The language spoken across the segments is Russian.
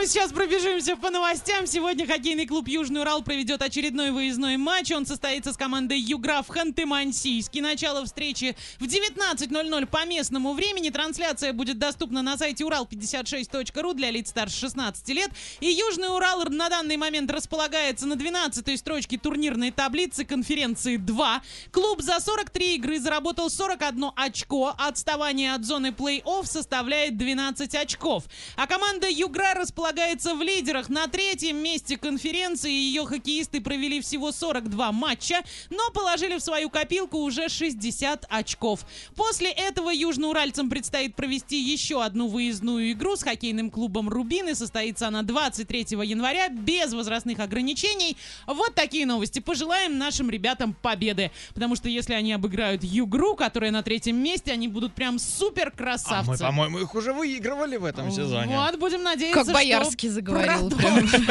прямо сейчас пробежимся по новостям. Сегодня хоккейный клуб «Южный Урал» проведет очередной выездной матч. Он состоится с командой «Югра» в Ханты-Мансийске. Начало встречи в 19.00 по местному времени. Трансляция будет доступна на сайте урал56.ру для лиц старше 16 лет. И «Южный Урал» на данный момент располагается на 12-й строчке турнирной таблицы конференции 2. Клуб за 43 игры заработал 41 очко. Отставание от зоны плей-офф составляет 12 очков. А команда «Югра» располагается в лидерах. На третьем месте конференции ее хоккеисты провели всего 42 матча, но положили в свою копилку уже 60 очков. После этого южноуральцам предстоит провести еще одну выездную игру с хоккейным клубом «Рубин», и состоится она 23 января без возрастных ограничений. Вот такие новости. Пожелаем нашим ребятам победы, потому что если они обыграют «Югру», которая на третьем месте, они будут прям супер А красавцы. мы, по-моему, их уже выигрывали в этом сезоне. Вот, будем надеяться, Как Боярский что заговорил. продолжим.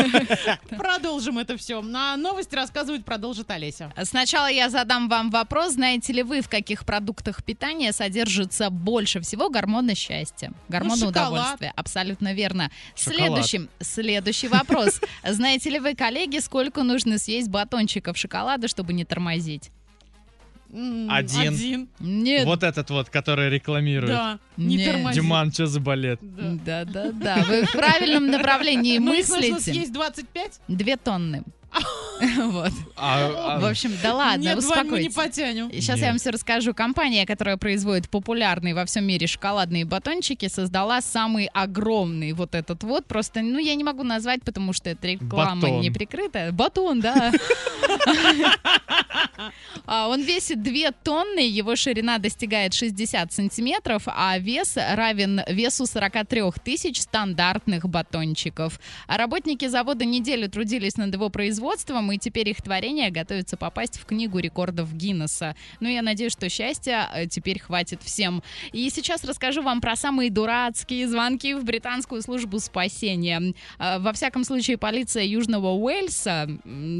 Продолжим это все. На новости рассказывать продолжит Олеся. Сначала я задам вам вопрос. Знаете ли вы, в каких продуктах питания содержится больше всего гормона счастья? Гормона Ну, удовольствия. Абсолютно верно. Шоколад. Следующий, следующий вопрос. Знаете ли вы, коллеги, сколько нужно съесть батончиков шоколада, чтобы не тормозить? Один. Один. Нет. Вот этот вот, который рекламирует. Да. Не Нет. тормози. Диман, что за балет? Да. Да, да, да. Вы в правильном направлении Ну, их нужно мыслите. съесть 25? Две тонны. Вот. А, а, В общем, да ладно, Нет, мы не успокойтесь. потянем. Сейчас Нет. я вам все расскажу. Компания, которая производит популярные во всем мире шоколадные батончики, создала самый огромный вот этот вот. Просто, ну, я не могу назвать, потому что это реклама Батон. не прикрытая. Батон, да. А, Он весит 2 тонны, его ширина достигает 60 сантиметров, а вес равен весу 43 тысяч стандартных батончиков. А работники завода неделю трудились над его производством, и теперь их творение готовится попасть в книгу рекордов Гиннесса. Ну, я надеюсь, что счастья э, теперь хватит всем. И сейчас расскажу вам про самые дурацкие звонки в британскую службу спасения. А, Во всяком случае, полиция Южного Уэльса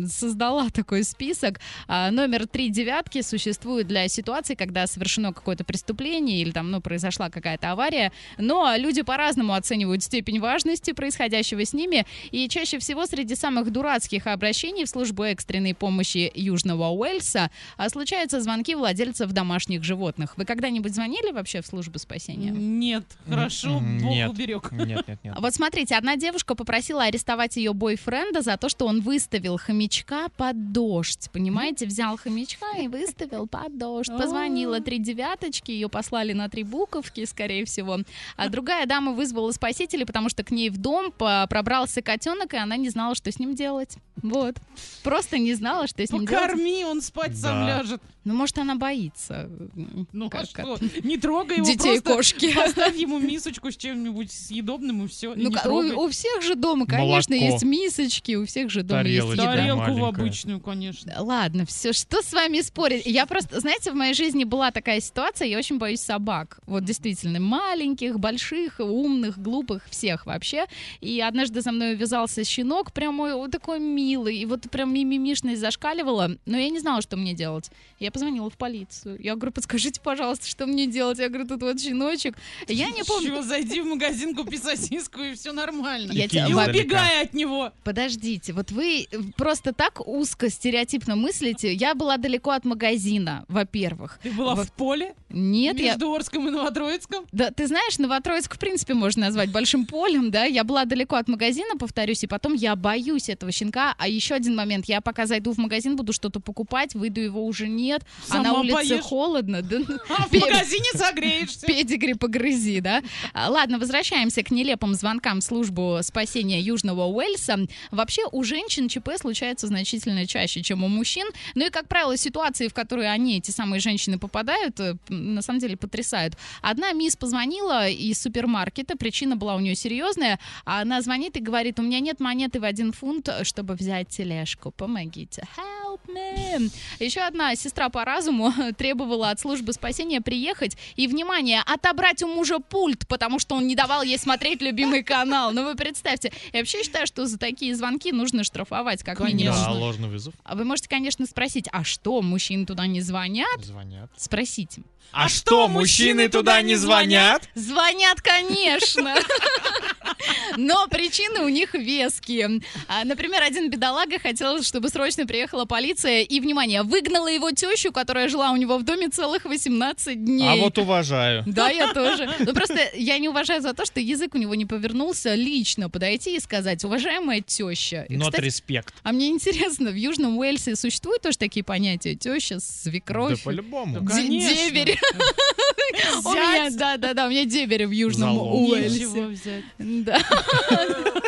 создала такой список. А, Номер три девятки существует для ситуации, когда совершено какое-то преступление или там, ну, произошла какая-то авария, но люди по-разному оценивают степень важности происходящего с ними, и чаще всего среди самых дурацких обращений в службу экстренной помощи Южного Уэльса а, случаются звонки владельцев домашних животных. Вы когда-нибудь звонили вообще в службу спасения? Нет, хорошо, Бог нет. уберег. Нет, нет, нет. Вот смотрите, одна девушка попросила арестовать ее бойфренда за то, что он выставил хомячка под дождь. Понимаете, взял хомячка и выставил под дождь. Позвонила три девяточки, ее послали на три буковки, скорее всего. А другая дама вызвала спасителей, потому что к ней в дом пробрался котенок, и она не знала, что с ним делать. Вот. Просто не знала, что с ним делать. Покорми, он спать сам Да. ляжет. Ну, может, она боится. Ну Как а что? Не трогай его, Детей просто кошки. поставь ему мисочку с чем-нибудь съедобным и все. Ну, ка- у, у всех же дома, конечно, Молоко. есть мисочки, у всех же дома Тарелочка. есть еда. Тарелку в маленькая. обычную, конечно. Ладно, все, что с вами спорить? Я просто, знаете, в моей жизни была такая ситуация, я очень боюсь собак. Вот действительно, маленьких, больших, умных, глупых, всех вообще. И однажды за мной увязался щенок, прям ой, вот такой милый, и вот прям мимимишность зашкаливала, но я не знала, что мне делать. Я позвонила в полицию. Я говорю, подскажите, пожалуйста, что мне делать? Я говорю, тут вот щеночек. Я не помню. Чего, зайди в магазин, купи сосиску, и все нормально. Я И тебя- И убегай от него. Подождите, вот вы просто так узко, стереотипно мыслите. Я была далеко от магазина, во-первых. Ты была в поле? Нет, я... Между Орском и Новотроицком? Да, ты знаешь, Новотроицк, в принципе, можно назвать большим полем, да. Я была далеко от магазина, повторюсь, и потом я боюсь этого щенка. А еще один момент, я пока зайду в магазин, буду что-то покупать, выйду, его уже нет, а на Сама улице поешь? холодно. Да, А в магазине согреешься. Педигри погрызи, да? А, Ладно, возвращаемся к нелепым звонкам в службу спасения Южного Уэльса. Вообще у женщин ЧП случается значительно чаще, чем у мужчин. Ну и, как правило, ситуации, в которые они, эти самые женщины, попадают, э, на самом деле потрясают. Одна мисс позвонила из супермаркета, причина была у нее серьезная, она звонит и говорит, у меня нет монеты в один фунт, чтобы взять тележку, помогите. Help! Help me. Еще одна сестра по разуму требовала от службы спасения приехать и, внимание, отобрать у мужа пульт, потому что он не давал ей смотреть любимый канал. Ну вы представьте. Я вообще считаю, что за такие звонки нужно штрафовать, как Конечно. минимум. Да, ложный вызов. А Вы можете, конечно, спросить, а что, мужчины туда не звонят? Звонят. Спросите. А, что, мужчины туда не звонят? Звонят, конечно. Но причины у них веские. А, Например, один бедолага хотел, чтобы срочно приехала полиция и, внимание, выгнала его тещу, которая жила у него в доме целых 18 дней. А вот уважаю. Да, я тоже. Ну просто я не уважаю за то, что язык у него не повернулся лично подойти и сказать, уважаемая теща. Кстати, респект. а мне интересно, в Южном Уэльсе существуют тоже такие понятия? Теща, Да свекровь, по-любому. Да, де- конечно. деверь. У меня, да, да, да, у меня деверь в Южном. Уэльсе. Взять. Да.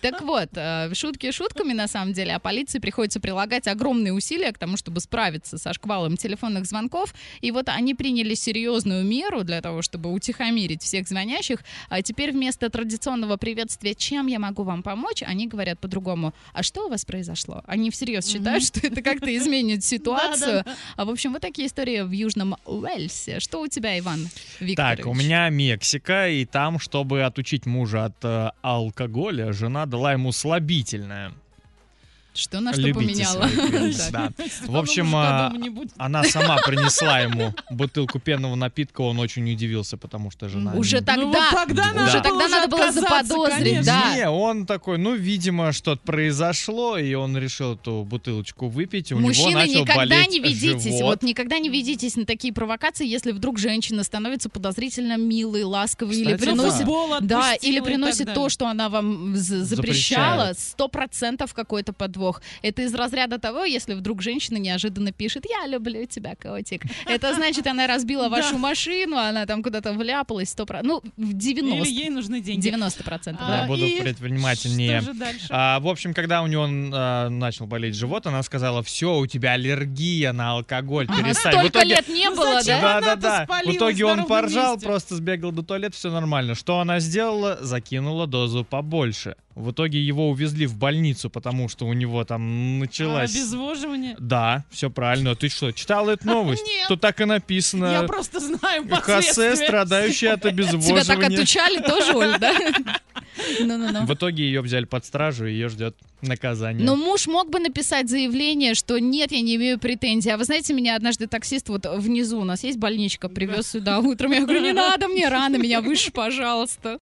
Так вот, э, шутки шутками, на самом деле, а полиции приходится прилагать огромные усилия к тому, чтобы справиться со шквалом телефонных звонков. И вот они приняли серьезную меру для того, чтобы утихомирить всех звонящих. А теперь вместо традиционного приветствия «Чем я могу вам помочь?» они говорят по-другому «А что у вас произошло?» Они всерьез считают, что это как-то изменит ситуацию. А в общем, вот такие истории в Южном Уэльсе. Что у тебя, Иван Викторович? Так, у меня Мексика, и там, чтобы отучить мужа от э, алкоголя, жена дала ему слабительное. Что на что Любите поменяла? да. В общем, а, она сама принесла ему бутылку пенного напитка, он очень удивился, потому что жена... Уже тогда, Ну вот тогда Да. надо уже было тогда уже надо было заподозрить, да. Не, он такой, ну, видимо, что-то произошло, и он решил эту бутылочку выпить, у него Мужчины, начал никогда болеть не ведитесь, живот. вот никогда не ведитесь на такие провокации, если вдруг женщина становится подозрительно милой, ласковой или приносит... Да, или приносит то, что она вам запрещала, сто процентов какой-то подвох. Это из разряда того, если вдруг женщина неожиданно пишет «Я люблю тебя, котик». Это значит, она разбила вашу машину, она там куда-то вляпалась, сто про- ну, в 90, Или ей нужны деньги. 90 процентов, А, Я да. буду предпринимательнее. Дальше? А, в общем, когда у него а, начал болеть живот, она сказала, все, у тебя аллергия на алкоголь, перестань. В столько лет не Ну было, да? Да, да, да. В итоге он поржал, просто сбегал до туалета, все нормально. Что она сделала? Закинула дозу побольше. В итоге его увезли в больницу, потому что у него там А, началась... Обезвоживание. Да, все правильно. Ты что, читал эту новость? Нет. Тут так и написано. Я просто знаю Хосе, последствия. страдающий от Тебя так обезвоживания. отучали тоже, Оль, да? Ну-ну-ну. В итоге ее взяли под стражу, и ее ждет наказание. Но муж мог бы написать заявление, что нет, я не имею претензий. А вы знаете, меня однажды таксист вот внизу, у нас есть больничка, привез сюда утром. Я говорю, не надо мне рано, меня выше, пожалуйста.